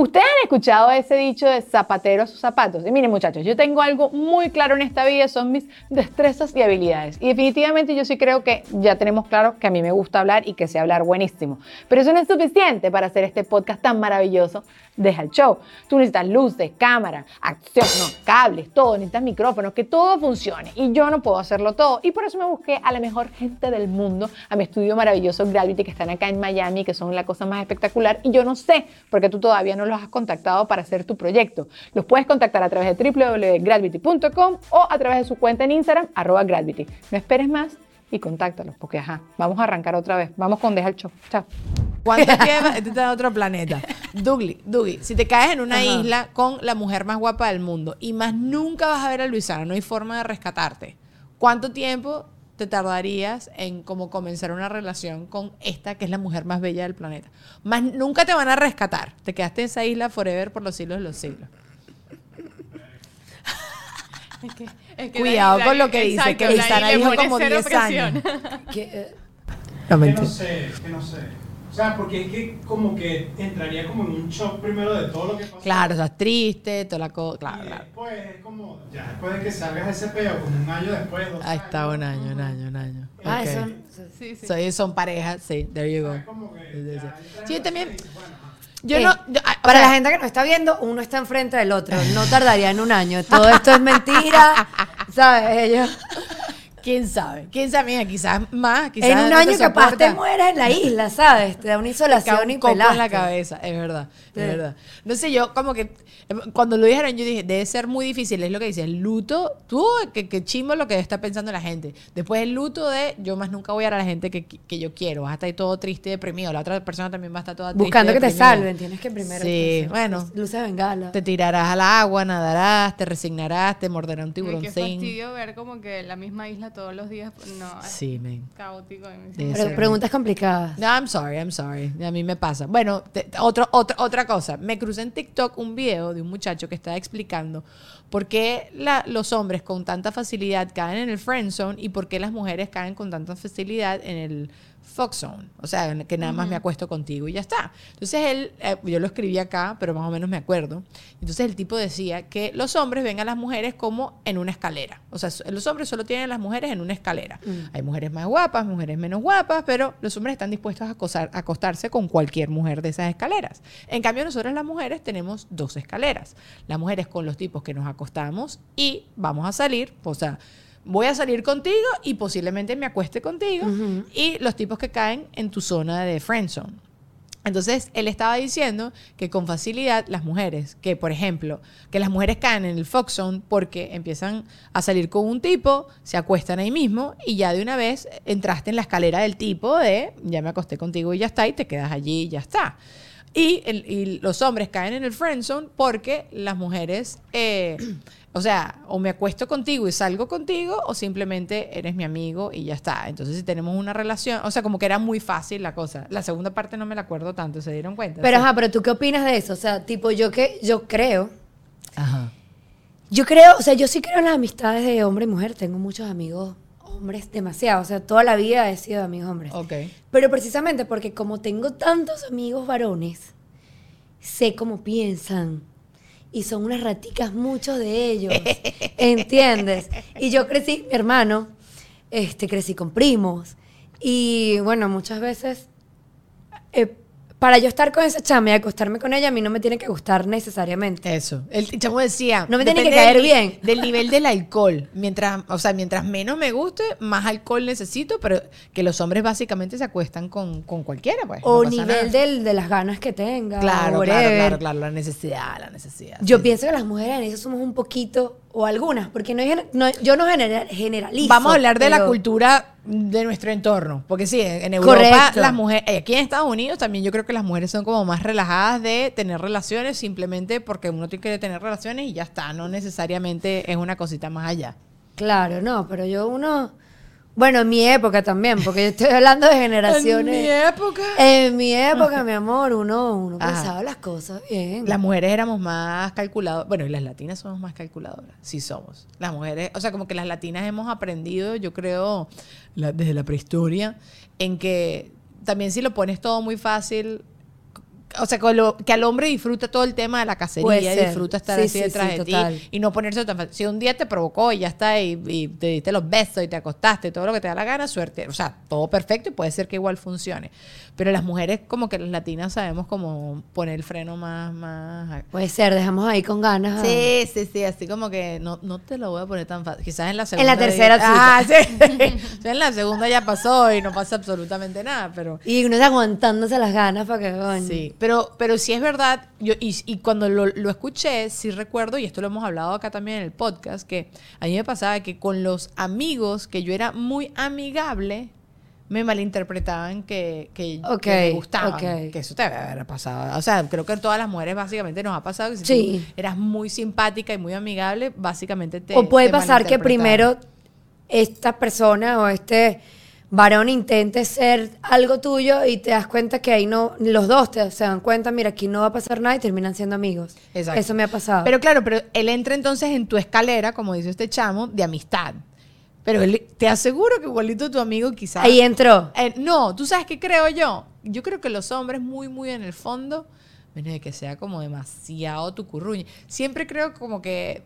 Ustedes han escuchado ese dicho de zapatero a sus zapatos. Y miren muchachos, yo tengo algo muy claro en esta vida, son mis destrezas y habilidades. Y definitivamente yo sí creo que ya tenemos claro que a mí me gusta hablar y que sé hablar buenísimo. Pero eso no es suficiente para hacer este podcast tan maravilloso. Deja el show. Tú necesitas luces, cámara, acción, no, cables, todo, necesitas micrófonos, que todo funcione. Y yo no puedo hacerlo todo. Y por eso me busqué a la mejor gente del mundo, a mi estudio maravilloso Gravity, que están acá en Miami, que son la cosa más espectacular. Y yo no sé, porque tú todavía no los has contactado para hacer tu proyecto. Los puedes contactar a través de www.gravity.com o a través de su cuenta en Instagram, arroba Gravity. No esperes más y contáctalos, porque ajá, vamos a arrancar otra vez. Vamos con Deja el Show. Chao. ¿Cuánto [LAUGHS] lleva? Este está en otro planeta. Dougly, Dougie, si te caes en una Ajá. isla con la mujer más guapa del mundo y más nunca vas a ver a Luisana, no hay forma de rescatarte, ¿cuánto tiempo te tardarías en como comenzar una relación con esta que es la mujer más bella del planeta? Más nunca te van a rescatar. Te quedaste en esa isla forever por los siglos de los siglos. [LAUGHS] Es Cuidado la- con lo que dice, que dijo pone como cero 10 años. Que, eh, No, que no sé, que no sé. O sea, porque es que como que entraría como en un shock primero de todo lo que pasó. Claro, estás triste, toda la cosa. Y Claro, claro. después es como, ya después de que salgas de ese peo, como un año después, dos Ahí está, años, un año, un año, un año. Ah, Ok. eso. Sí, sí. Soy- son parejas, sí, there you go. Como que Sí, sí, en también- bueno. Yo Eh, no. yo- ah, o Para sea, la gente que nos está viendo, uno está enfrente del otro. No tardaría en un año. Todo esto es mentira. [LAUGHS] ¿Sabes? Ellos. ¿Quién sabe? ¿Quién sabe? Mira, quizás más, quizás En un no año te capaz te mueras en la isla, ¿sabes? Te da una [LAUGHS] Te insolación un y coco en la cabeza, es verdad, Sí. es verdad. No sé, yo como que eh, cuando lo dijeron yo dije, debe ser muy difícil, es lo que dice, el luto, tú, que, que chimo lo que está pensando la gente. Después el luto de, yo más nunca voy a ver a la gente que, que yo quiero, vas a estar ahí todo triste y deprimido, la otra persona también va a estar toda triste Buscando y que te salven. Tienes que primero. Sí, entonces, bueno. Luces bengala. Te tirarás al agua, nadarás, te resignarás, te morderá un Ay, Qué tiburoncín. fastidio ver como que la misma isla todos los días. No, es Sí, caótico. y me- Debe Pero ser. preguntas complicadas. No, I'm sorry, I'm sorry. A mí me pasa. Bueno, te- te- otro, otra, otra cosa. Me crucé en TikTok un video de un muchacho que estaba explicando por qué la- los hombres con tanta facilidad caen en el friend zone y por qué las mujeres caen con tanta facilidad en el fuck zone. O sea, que nada más me acuesto contigo y ya está. Entonces él, eh, yo lo escribí acá, pero más o menos me acuerdo. Entonces el tipo decía que los hombres ven a las mujeres como en una escalera. O sea, los hombres solo tienen a las mujeres en una escalera. Hay mujeres más guapas, mujeres menos guapas, pero los hombres están dispuestos a acosar- a acostarse con cualquier mujer de esas escaleras. En cambio, nosotros las mujeres tenemos dos escaleras. Las mujeres con los tipos que nos acostamos y vamos a salir, o sea, voy a salir contigo y posiblemente me acueste contigo. Y los tipos que caen en tu zona de friendzone. Entonces, él estaba diciendo que con facilidad las mujeres, que por ejemplo, que las mujeres caen en el Fox Zone porque empiezan a salir con un tipo, se acuestan ahí mismo y ya de una vez entraste en la escalera del tipo de ya me acosté contigo y ya está, y te quedas allí y ya está. Y, el- y los hombres caen en el friend zone porque las mujeres, eh, [CLEARS THROAT] o sea, o me acuesto contigo y salgo contigo, o simplemente eres mi amigo y ya está. Entonces, si tenemos una relación, o sea, como que era muy fácil la cosa. La segunda parte no me la acuerdo tanto, ¿se dieron cuenta? Pero Sí. ajá, pero tú qué opinas de eso? O sea, tipo, yo que yo creo, Ajá. yo creo, o sea, yo sí creo en las amistades de hombre y mujer. Tengo muchos amigos hombres demasiado, o sea, toda la vida he sido de amigos hombres. Ok. Pero precisamente porque como tengo tantos amigos varones, sé cómo piensan. Y son unas raticas muchos de ellos. [LAUGHS] ¿Entiendes? Y yo crecí, mi hermano, este, crecí con primos. Y bueno, muchas veces, eh, para yo estar con esa chama y acostarme con ella, a mí no me tiene que gustar necesariamente. Eso. El chamo decía. No me tiene que caer del bien. Del nivel del alcohol. Mientras, o sea, mientras menos me guste, más alcohol necesito, pero que los hombres básicamente se acuestan con, con cualquiera, pues. o no nivel del- de las ganas que tenga. Claro, claro, claro, claro, la necesidad, la necesidad. Yo sí. pienso que las mujeres en eso somos un poquito o algunas, porque no, no- yo no genera- generalizo. Vamos a hablar de la cultura de nuestro entorno, porque sí, en Europa Correcto. las mujeres, eh, aquí en Estados Unidos también yo creo que las mujeres son como más relajadas de tener relaciones simplemente porque uno tiene que tener relaciones y ya está, no necesariamente es una cosita más allá. Claro, no, pero yo uno... Bueno, en mi época también, porque yo estoy hablando de generaciones. En mi época. En mi época, mi amor, uno, uno Ajá. pensaba las cosas bien. Las mujeres éramos más calculadoras. Bueno, y las latinas somos más calculadoras. Sí somos. Las mujeres, o sea, como que las latinas hemos aprendido, yo creo, la- desde la prehistoria, en que también si lo pones todo muy fácil, o sea, con lo- que al hombre disfruta todo el tema de la cacería, ser. disfruta estar Sí, así sí, detrás sí, de ti y no ponerse tan fácil. Si un día te provocó y ya está, y, y te diste los besos y te acostaste, todo lo que te da la gana, suerte. O sea, todo perfecto y puede ser que igual funcione. Pero las mujeres, como que las latinas, sabemos como poner el freno más, más Puede ser, dejamos ahí con ganas. Sí, sí, sí, así como que no, no te lo voy a poner tan fácil. Quizás en la En segunda. la tercera Ah, sí. [LAUGHS] En la segunda ya pasó y no pasa absolutamente nada, pero. Y uno está aguantándose las ganas para que. Sí, pero, pero sí es verdad, yo, y, y cuando lo, lo escuché, sí recuerdo, y esto lo hemos hablado acá también en el podcast, que a mí me pasaba que con los amigos, que yo era muy amigable, me malinterpretaban que, que, Ok, que me gustaban. Que eso te haber pasado. O sea, creo que a todas las mujeres básicamente nos ha pasado que si Sí. tú eras muy simpática y muy amigable, básicamente te o puede te pasar que primero esta persona o este varón intente ser algo tuyo y te das cuenta que ahí no, los dos te, se dan cuenta, mira, aquí no va a pasar nada y terminan siendo amigos. Exacto. Eso me ha pasado. Pero claro, pero él entra entonces en tu escalera, como dice este chamo, de amistad. Pero él, te aseguro que igualito tu amigo quizás... ahí entró. Eh, no, tú sabes qué creo yo. Yo creo que los hombres muy, muy en el fondo, menos de que sea como demasiado tu curruña. Siempre creo como que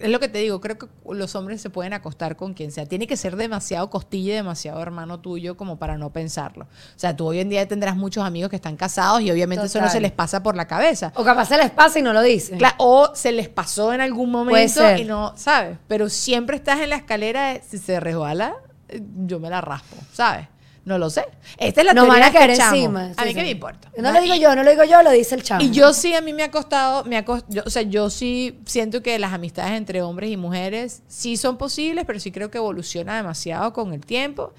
es lo que te digo, creo que los hombres se pueden acostar con quien sea. Tiene que ser demasiado costilla y demasiado hermano tuyo como para no pensarlo. O sea, tú hoy en día tendrás muchos amigos que están casados y obviamente eso no se les pasa por la cabeza. O capaz se les pasa y no lo dicen. O se les pasó en algún momento y no, ¿sabes? Pero siempre estás en la escalera de si se resbala, eh, yo me la raspo, ¿sabes? No lo sé. Esta es la Nos teoría van a de caer este chamo. encima. A mí sí. qué me importa. No lo digo yo, no lo digo yo, lo dice el chavo. Y yo sí, a mí me ha costado, me ha yo- o sea, yo sí siento que las amistades entre hombres y mujeres sí son posibles, pero sí creo que evoluciona demasiado con el tiempo.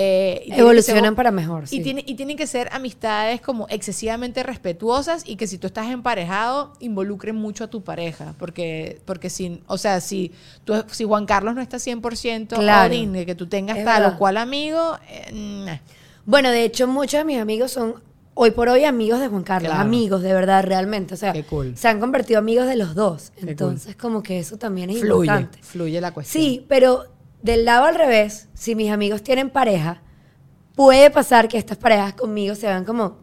Eh, Evolucionan ser- para mejor, sí. Y, tiene, y tienen que ser amistades como excesivamente respetuosas y que si tú estás emparejado, involucren mucho a tu pareja. Porque, porque si, o sea, si, tú, si Juan Carlos no está 100% Claro. que tú tengas Es tal verdad. o cual amigo, eh, nah. Bueno, de hecho, muchos de mis amigos son hoy por hoy amigos de Juan Carlos. Claro. Amigos, de verdad, realmente. O sea, Qué cool. se han convertido amigos de los dos. Entonces, como que eso también es fluye, importante. fluye la cuestión. Sí, pero del lado al revés, si mis amigos tienen pareja, puede pasar que estas parejas conmigo se vean como...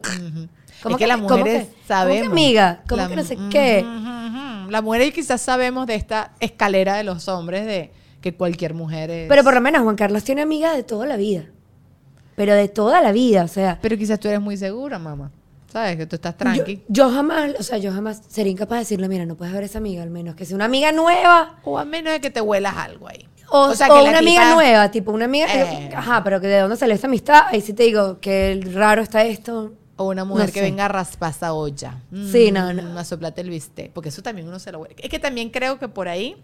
es que las ¿cómo mujeres que- ¿cómo que sabemos. amiga? ¿Cómo La- que no sé qué? ujú. Las mujeres quizás sabemos de esta escalera de los hombres de que cualquier mujer es. Pero por lo menos Juan Carlos tiene amigas de toda la vida. Pero de toda la vida, o sea... Pero quizás tú eres muy segura, mamá. ¿Sabes? Que tú estás Yo, tranqui. yo jamás, o sea, yo jamás sería incapaz de decirle, mira, no puedes ver esa amiga, al menos que sea una amiga nueva O a menos de que te huelas algo ahí. O, sea, o que una amiga tipa- nueva, tipo una amiga, Eh. ajá, pero que de dónde salió esta amistad, ahí sí te digo que raro está esto. O una mujer No que sé. venga raspasa olla. Sí, no, no. A soplarte el bistec. Porque eso también uno se lo huele. Es que también creo que por ahí,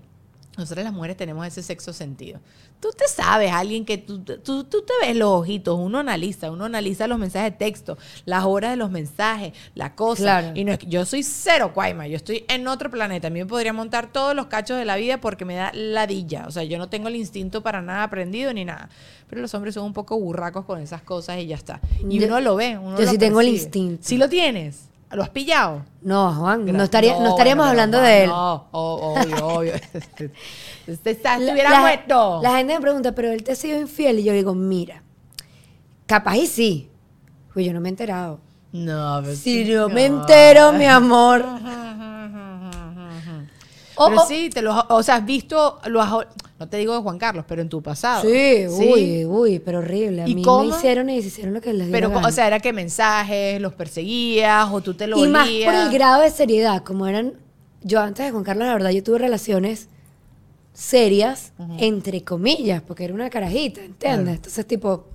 nosotras las mujeres tenemos ese sexo sentido. Tú te sabes, alguien que tú, tú, tú te ves los ojitos, uno analiza, uno analiza los mensajes de texto, las horas de los mensajes, la cosa. Claro. Y no es yo soy cero cuaima, yo estoy en otro planeta. A mí me podría montar todos los cachos de la vida porque me da ladilla. O sea, yo no tengo el instinto para nada aprendido ni nada. Pero los hombres son un poco burracos con esas cosas y ya está. Y Yo- uno lo ve, uno yo lo sí tengo el instinto. Si lo tienes, ¿lo has pillado? No, Juan, no, estaría, no, estaríamos bueno, hablando de él. No, obvio, obvio. [LAUGHS] Este está, La- estuviera la, muerto. la gente me pregunta, pero él te ha sido infiel. Y yo digo, mira, capaz y sí. Pues yo no me he enterado. no, pero Si sí, no me entero, mi amor. O- Pero sí, te lo, o sea, has visto, lo has, no te digo de Juan Carlos, pero en tu pasado. Sí, uy, uy, pero horrible. A ¿Y mí cómo? me hicieron y deshicieron lo que les Pero, o sea, era que mensajes, los perseguías, o tú te lo y más por el grado de seriedad, como eran, yo antes de Juan Carlos, la verdad, yo tuve relaciones serias, entre comillas, porque era una carajita, ¿entiendes? Claro. Entonces, tipo,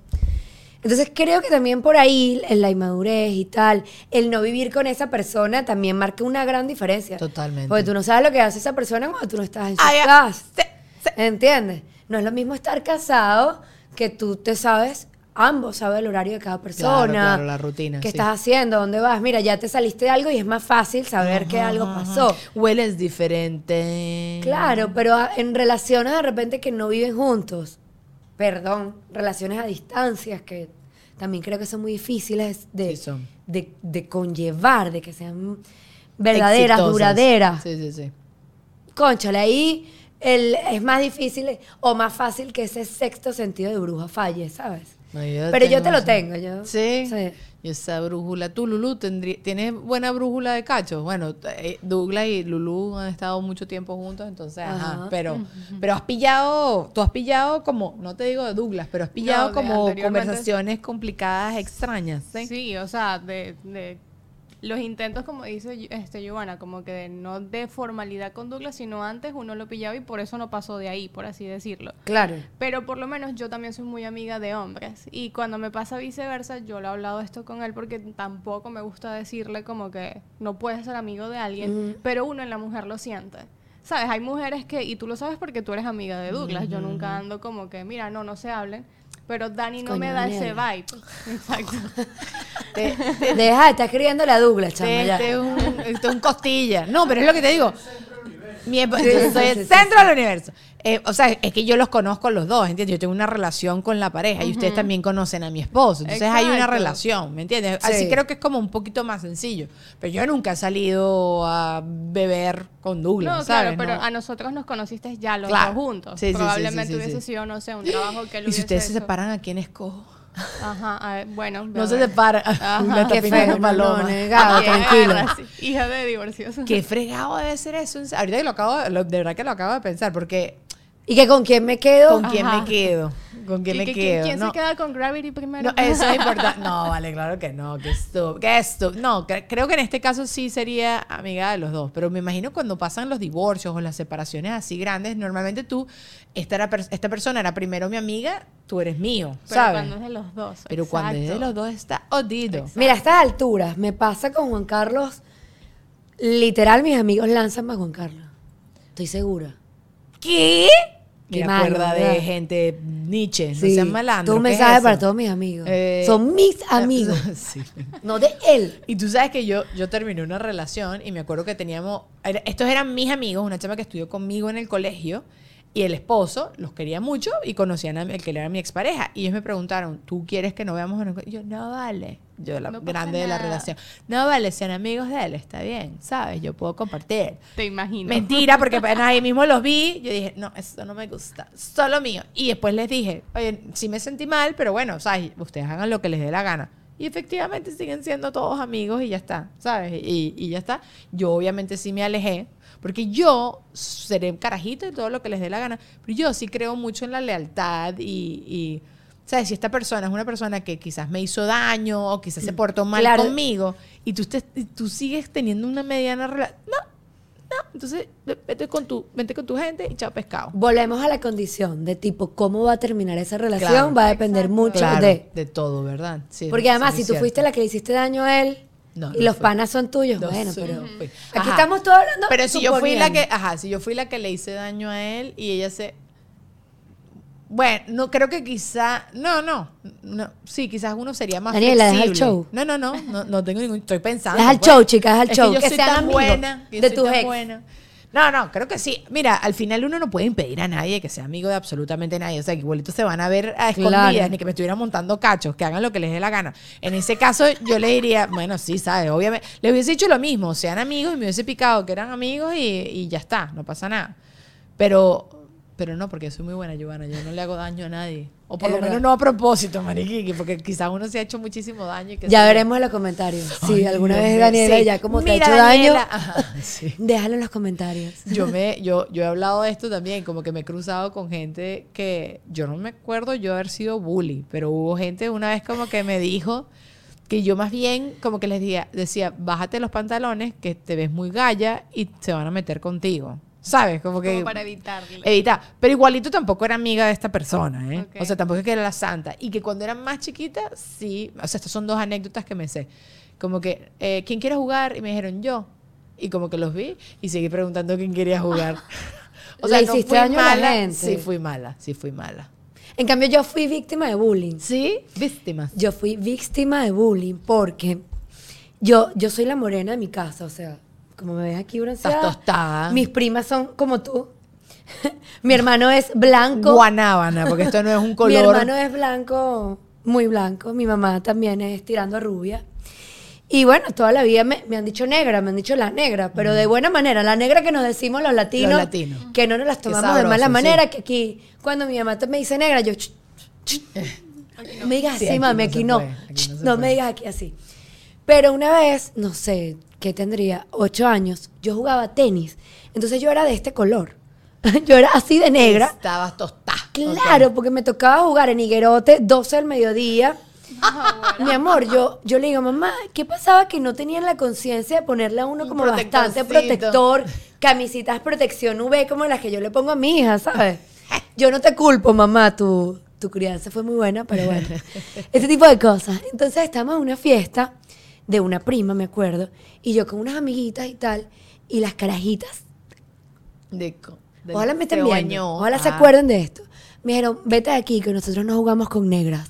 Entonces creo que también por ahí, en la inmadurez y tal, el no vivir con esa persona también marca una gran diferencia. Totalmente. Porque tú no sabes lo que hace esa persona cuando tú no estás en su Ay, casa. sí, sí. ¿Entiendes? No es lo mismo estar casado que tú te sabes, ambos saben el horario de cada persona. claro, la rutina, ¿Qué sí. estás haciendo? ¿Dónde vas? Mira, ya te saliste de algo y es más fácil saber que algo pasó. Hueles diferente. Claro, pero en relaciones de repente que no viven juntos, perdón, relaciones a distancias que también creo que son muy difíciles de, Sí de, de conllevar, de que sean verdaderas, Exitosas. duraderas. Sí, sí, sí. Conchale, ahí el- es más difícil o más fácil que ese sexto sentido de bruja falle, ¿sabes? No, yo Pero yo te lo tengo, yo. ¿Sí? Sí. Y esa brújula. Tú, tendrí- ¿tienes buena brújula de cachos? Bueno, eh, Douglas y Lulu han estado mucho tiempo juntos, entonces, ajá. Ajá. Pero, pero has pillado, tú has pillado como, no te digo de Douglas, pero has pillado como conversaciones complicadas, extrañas, ¿sí? Sí, o sea, de, de los intentos, como dice este Giovanna, como que de, no de formalidad con Douglas, sino antes uno lo pillaba y por eso no pasó de ahí, por así decirlo. Claro. Pero por lo menos yo también soy muy amiga de hombres. Y cuando me pasa viceversa, yo lo he hablado esto con él porque tampoco me gusta decirle como que no puedes ser amigo de alguien, pero uno en la mujer lo siente. ¿Sabes? Hay mujeres que, y tú lo sabes porque tú eres amiga de Douglas, yo nunca ando como que, mira, no, no se hablen. Pero Dani no Coño, me da ese vibe. [LAUGHS] Exacto. Te- Deja de estar escribiendo la Douglas, chama, Este, es un, este es un costilla. No, pero es lo que te digo. Mi yo soy el centro del universo. Eh, o sea, es que yo los conozco los dos, ¿entiendes? Yo tengo una relación con la pareja y ustedes también conocen a mi esposo. Entonces hay una relación, ¿me entiendes? Sí. Así creo que es como un poquito más sencillo. Pero yo nunca he salido a beber con Douglas, No, ¿sabes? claro, pero No. a nosotros nos conociste ya los Claro. dos juntos. Sí, Probablemente sí, hubiese sido, no sé, un trabajo que él Y si ustedes se separan, ¿a quién escojo? Ajá, a ver, bueno. No se a ver. separan. Ajá. [LAUGHS] Qué feo, no, negado, Ah. Hija de divorcios. Qué fregado debe ser eso. Ahorita que lo acabo, de- lo- de verdad que lo acabo de pensar, porque ¿Y que con quién me quedo? ¿con quién Ajá. me quedo? ¿Con quién ¿Qui- me qui- quedo? ¿Quién No. se queda con Gravity primero? No, eso es [LAUGHS] importante. No, vale, claro que no. Que esto, que esto. No, cre- creo que en este caso sí sería amiga de los dos. Pero me imagino cuando pasan los divorcios o las separaciones así grandes, normalmente tú, esta, era per- esta persona era primero mi amiga, tú eres mío, Pero ¿sabes? cuando es de los dos. Pero cuando es de los dos está odido. Mira, a estas alturas me pasa con Juan Carlos. Literal, mis amigos lanzan más Juan Carlos. Estoy segura. ¿Qué? Qué Me malo, acuerda de gente Nietzsche, no Sí. sean malandros. Tú un ¿qué es mensaje eso? para todos mis amigos. Eh, Son mis [LAUGHS] amigos, [LAUGHS] sí. no de él. Y tú sabes que yo, yo terminé una relación y me acuerdo que teníamos, estos eran mis amigos, una chama que estudió conmigo en el colegio y el esposo los quería mucho y conocían a el que era mi expareja. Y ellos me preguntaron, ¿tú quieres que nos veamos? en el co-?" Y yo, no vale. Yo, la No grande de la relación. No vale, sean amigos de él, está bien, ¿sabes? Yo puedo compartir. Te imagino. Mentira, porque [LAUGHS] ahí mismo los vi. Yo dije, no, esto no me gusta, solo mío. Y después les dije, oye, sí me sentí mal, pero bueno, ¿sabes? Ustedes hagan lo que les dé la gana. Y efectivamente siguen siendo todos amigos y ya está, ¿sabes? Y, y ya está. Yo obviamente sí me alejé, porque yo seré carajito y todo lo que les dé la gana, pero yo sí creo mucho en la lealtad y... y ¿Sabes? Si esta persona es una persona que quizás me hizo daño o quizás se portó mal Claro. conmigo y tú, y tú sigues teniendo una mediana relación. No, no, entonces ve- vete con tu, vente con tu gente y chao pescado. Volvemos a la condición de tipo, ¿cómo va a terminar esa relación? Claro. va a depender mucho Claro, de... de todo, ¿verdad? Sí, Porque además, sí, si tú cierto. fuiste la que le hiciste daño a él No, y no los panas son tuyos, No bueno, pero... fui. Aquí Ajá. estamos todos hablando Pero si yo fui la que, ajá, si yo fui la que le hice daño a él y ella se bueno, no creo que quizá, no, no, no, sí, quizás uno sería más Daniela, deja el flexible. show. No, no, no, no, no tengo ningún, estoy pensando. Deja el pues. show, chicas, deja el show, Que yo que soy sean tan amigos buena, que de soy tus tan ex. buena. No, no, creo que sí. Mira, al final uno no puede impedir a nadie que sea amigo de absolutamente nadie. O sea, que igualitos se van a ver a escondidas, Claro. ni que me estuvieran montando cachos, que hagan lo que les dé la gana. En ese caso, yo le diría, bueno, sí, sabes, obviamente. Le hubiese dicho lo mismo, sean amigos y me hubiese picado que eran amigos y, y ya está, no pasa nada. Pero, pero no, porque soy muy buena, Giovanna, yo no le hago daño a nadie. O por Es lo menos no a propósito, mariquiqui, porque quizás uno se ha hecho muchísimo daño. Y que Ya veremos en los comentarios. Si Ay, alguna Dios vez Daniela sí. ya como te ha hecho Daniela. daño, [LAUGHS] Ajá, sí. déjalo en los comentarios. Yo me, [LAUGHS] yo, yo he hablado de esto también, como que me he cruzado con gente que yo no me acuerdo yo haber sido bully, pero hubo gente una vez como que me dijo que yo más bien como que les decía, decía, bájate los pantalones, que te ves muy galla y se van a meter contigo. ¿Sabes? Como que Como para evitarle. evitar. Pero igualito tampoco era amiga de esta persona, ¿eh? O sea, tampoco es que era la santa. Y que cuando era más chiquita, sí. O sea, estas son dos anécdotas que me sé. Como que, eh, ¿quién quiere jugar? Y me dijeron yo. Y como que los vi y seguí preguntando quién quería jugar. [LAUGHS] [LAUGHS] Le hiciste daño a la gente. Sí, fui mala, sí, fui mala. En cambio, yo fui víctima de bullying. ¿Sí? Víctimas. Yo fui víctima de bullying porque yo, yo soy la morena de mi casa, o sea, como me ves aquí bronceada. Estás tostada. Mis primas son como tú. [LAUGHS] mi hermano es blanco. Guanábana, porque esto no es un [LAUGHS] color. Mi hermano es blanco, muy blanco. Mi mamá también es tirando a rubia. Y bueno, toda la vida me, me han dicho negra, me han dicho la negra, pero de buena manera. La negra que nos decimos los latinos, Los latinos. que no nos las tomamos de sabroso, mala sí. manera, que aquí, cuando mi mamá me dice negra, yo... ch, ch, no me digas Sí, así, aquí mami, no aquí no. puede, aquí no no me digas aquí así. Pero una vez, no sé, ¿qué tendría? Ocho años, yo jugaba tenis. Entonces yo era de este color. [LAUGHS] yo era así de negra. Estabas tostada. Claro, porque me tocaba jugar en Higuerote 12 del mediodía. [LAUGHS] Mi amor, yo, yo le digo, mamá, ¿qué pasaba que no tenían la conciencia de ponerle a uno Un como bastante protectorcito. protector, camisitas protección UV como las que yo le pongo a mi hija, ¿sabes? Yo no te culpo, mamá, tu, tu crianza fue muy buena, pero bueno. [LAUGHS] Este tipo de cosas. Entonces estamos en una fiesta de una prima, me acuerdo, y yo con unas amiguitas y tal, y las carajitas De Ojalá me estén viendo. Ojalá se Ah. acuerden de esto. Me dijeron, vete de aquí, que nosotros no jugamos con negras.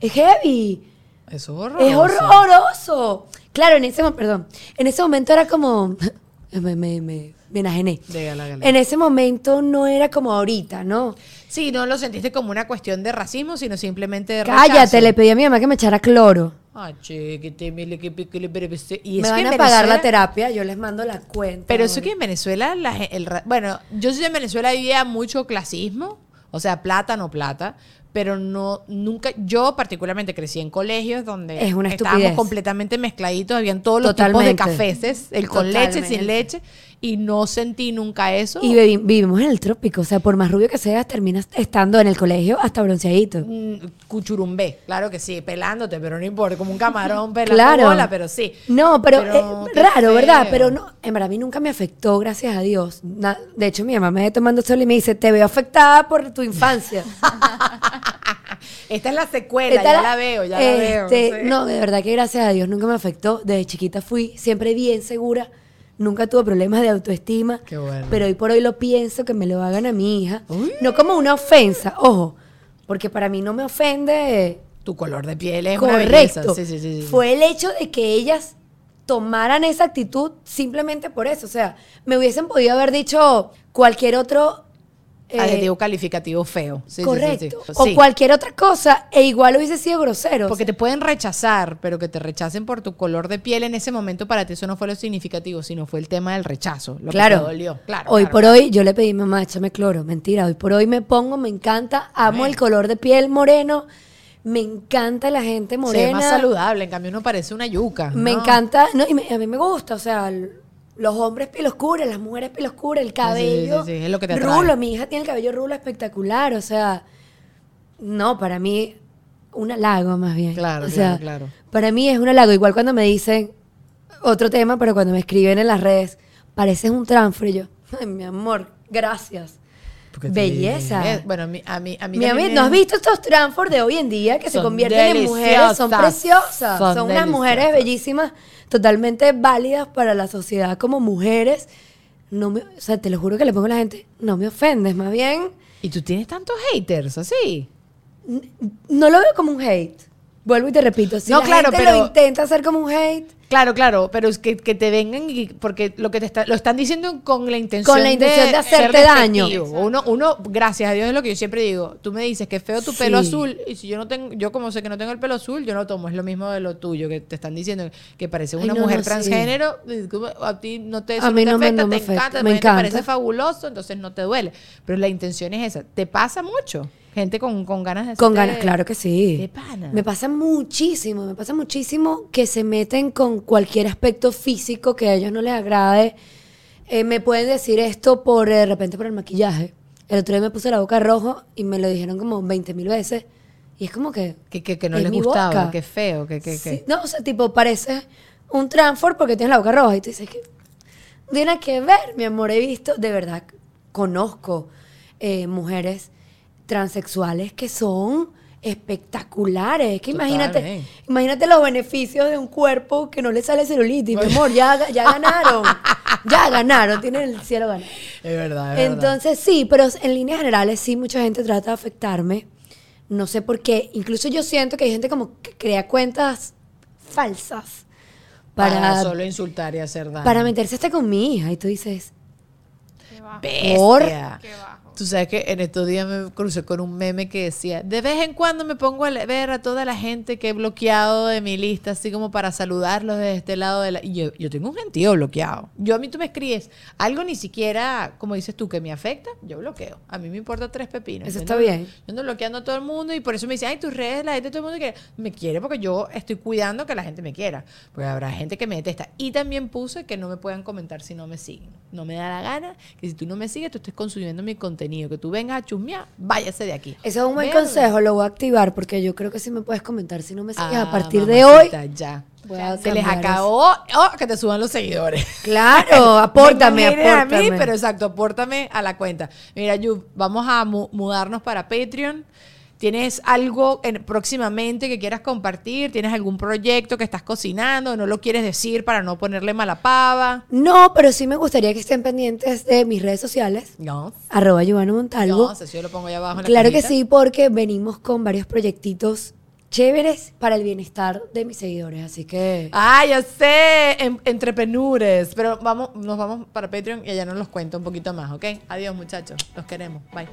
Es heavy. Es horroroso. Es horroroso. Claro, en ese momento, perdón. En ese momento era como. [LAUGHS] me, me, me, me enajené. En ese momento no era como ahorita, ¿no? Sí, no lo sentiste como una cuestión de racismo, sino simplemente de Cállate, rechazo. le pedí a mi mamá que me echara cloro. Ah, che, que te mire, que le pese. Y me que van a pagar la terapia, yo les mando la cuenta. Pero eso que en Venezuela, la el, bueno, yo sí en Venezuela vivía mucho clasismo, o sea, plata, no plata, pero no, nunca, yo particularmente crecí en colegios donde Es una estábamos completamente mezcladitos, habían todos los Totalmente. tipos de cafeces, el con leche, sin leche, y no sentí nunca eso. Y vivi- vivimos en el trópico, o sea, por más rubio que seas, terminas estando en el colegio hasta bronceadito. Mm, Cuchurumbé, claro que sí, pelándote, pero no importa, como un camarón pelando Claro. bola, pero sí. No, pero, Pero eh, raro, ¿verdad? Pero no, en verdad a mí nunca me afectó, gracias a Dios. De hecho, mi mamá me ve tomando sol y me dice, te veo afectada por tu infancia. [LAUGHS] Esta es la secuela, Esta ya la- la veo, ya la veo. Este, sí. No, de verdad que gracias a Dios nunca me afectó. Desde chiquita fui siempre bien segura. Nunca tuve problemas de autoestima. Qué bueno. Pero hoy por hoy lo pienso que me lo hagan a mi hija. No como una ofensa, ojo. Porque para mí no me ofende Tu color de piel es Correcto. sí, sí, sí. Fue el hecho de que ellas tomaran esa actitud simplemente por eso. O sea, me hubiesen podido haber dicho cualquier otro. Eh, Adjetivo calificativo feo. Sí, sí, sí, correcto. sí. O Sí, cualquier otra cosa, e igual hubiese sido grosero. Porque te pueden rechazar, pero que te rechacen por tu color de piel en ese momento para ti eso no fue lo significativo, sino fue el tema del rechazo, lo claro. que te dolió. Claro, hoy claro, por claro. hoy yo le pedí mamá, échame cloro. Mentira, hoy por hoy me pongo, me encanta, amo el color de piel moreno. Me encanta la gente Sí, morena. es más saludable, en cambio uno parece una yuca. Me ¿no? encanta, no, y me- a mí me gusta, o sea, los hombres piel oscura, las mujeres piel oscura, el cabello. sí, sí, es lo que te atrae. rulo, mi hija tiene el cabello rulo espectacular, o sea, no, para mí, un halago más bien. Claro, o sea, claro, claro. Para mí es un halago, igual cuando me dicen otro tema, pero cuando me escriben en las redes, pareces un transfer, y yo, ay, mi amor, gracias. Porque Belleza. Bueno, a mí, a mí, a mí Mi me- ¿No has visto estos Transform de hoy en día que se convierten en mujeres? Son preciosas. Son Son, unas mujeres bellísimas, totalmente válidas para la sociedad como mujeres. No me, o sea, te lo juro que le pongo a la gente, no me ofendes, más bien, Y tú tienes tantos haters, así. no lo veo como un hate. Vuelvo y te repito, si No, la claro, gente pero- lo intenta hacer como un hate, Claro, claro, pero es que, que te vengan y porque lo que te está- lo están diciendo con la intención, Con la intención de hacerte daño. Uno, uno, gracias a Dios es lo que yo siempre digo. Tú me dices que es feo tu Sí. pelo azul y si yo no tengo, yo como sé que no tengo el pelo azul, yo no tomo. Es lo mismo de lo tuyo que te están diciendo que parece Ay, una no, mujer no, transgénero. A ti no te, eso A mí te no me- afecta, no me te afecta, encanta, me te encanta. parece fabuloso, entonces no te duele. Pero la intención es esa. Te pasa mucho. Gente con, con ganas de Con ganas, claro que sí. Pana. Me pasa muchísimo, me pasa muchísimo que se meten con cualquier aspecto físico que a ellos no les agrade. Eh, me pueden decir esto por eh, de repente por el maquillaje. El otro día me puse la boca rojo y me lo dijeron como 20 mil veces. Y es como que. Que, que, que no es les gustaba, boca. que feo, que, que, Sí, que. No, o sea, tipo, parece un transfer porque tienes la boca roja y tú dices que. Tiene que ver, mi amor. He visto, de verdad, conozco eh, mujeres transexuales que son espectaculares. Que imagínate, imagínate los beneficios de un cuerpo que no le sale celulitis, mi amor. Ya, ya [LAUGHS] ganaron. ya ganaron. Tienen el cielo ganado. Es verdad, es verdad. Entonces, sí, pero en líneas generales sí mucha gente trata de afectarme. No sé por qué. Incluso yo siento que hay gente como que crea cuentas falsas para, para, solo insultar y hacer daño. para meterse hasta con mi hija. Y tú dices, Qué bajo. Bestia. Qué bajo. Tú sabes que en estos días me crucé con un meme que decía, de vez en cuando me pongo a ver a toda la gente que he bloqueado de mi lista, así como para saludarlos desde este lado de la... Y yo, yo tengo un gentío bloqueado. Yo a mí tú me escribes algo ni siquiera, como dices tú, que me afecta, yo bloqueo. A mí me importa tres pepinos. Eso Yo está bien. Yo ando bloqueando a todo el mundo y por eso me dicen, ay, tus redes, la gente, todo el mundo quiere. Me quiere porque yo estoy cuidando que la gente me quiera. Porque habrá gente que me detesta. Y también puse que no me puedan comentar si no me siguen. No me da la gana que si tú no me sigues, tú estés consumiendo mi contenido. Que tú vengas a chusmear, váyase de aquí. eso es un buen consejo, lo voy a activar porque yo creo que sí me puedes comentar si no me sigues a Ah, partir de hoy. Ya. Se les acabó oh, que te suban los seguidores. Claro, [LAUGHS] apórtame, apórtame. a mí, pero exacto, apórtame a la cuenta. Mira, Yu, vamos a mu- mudarnos para Patreon. ¿Tienes algo en- próximamente que quieras compartir? ¿Tienes algún proyecto que estás cocinando? ¿No lo quieres decir para no ponerle mala pava? No, pero sí me gustaría que estén pendientes de mis redes sociales. No. Arroba Giovanna Montalvo. No, si yo lo pongo allá abajo en la Claro que sí, porque venimos con varios proyectitos chéveres para el bienestar de mis seguidores. Así que. Ah, ya sé, em- entrepreneurs. Pero vamos, nos vamos para Patreon y ella nos los cuenta un poquito más, ¿ok? Adiós, muchachos. Los queremos. Bye.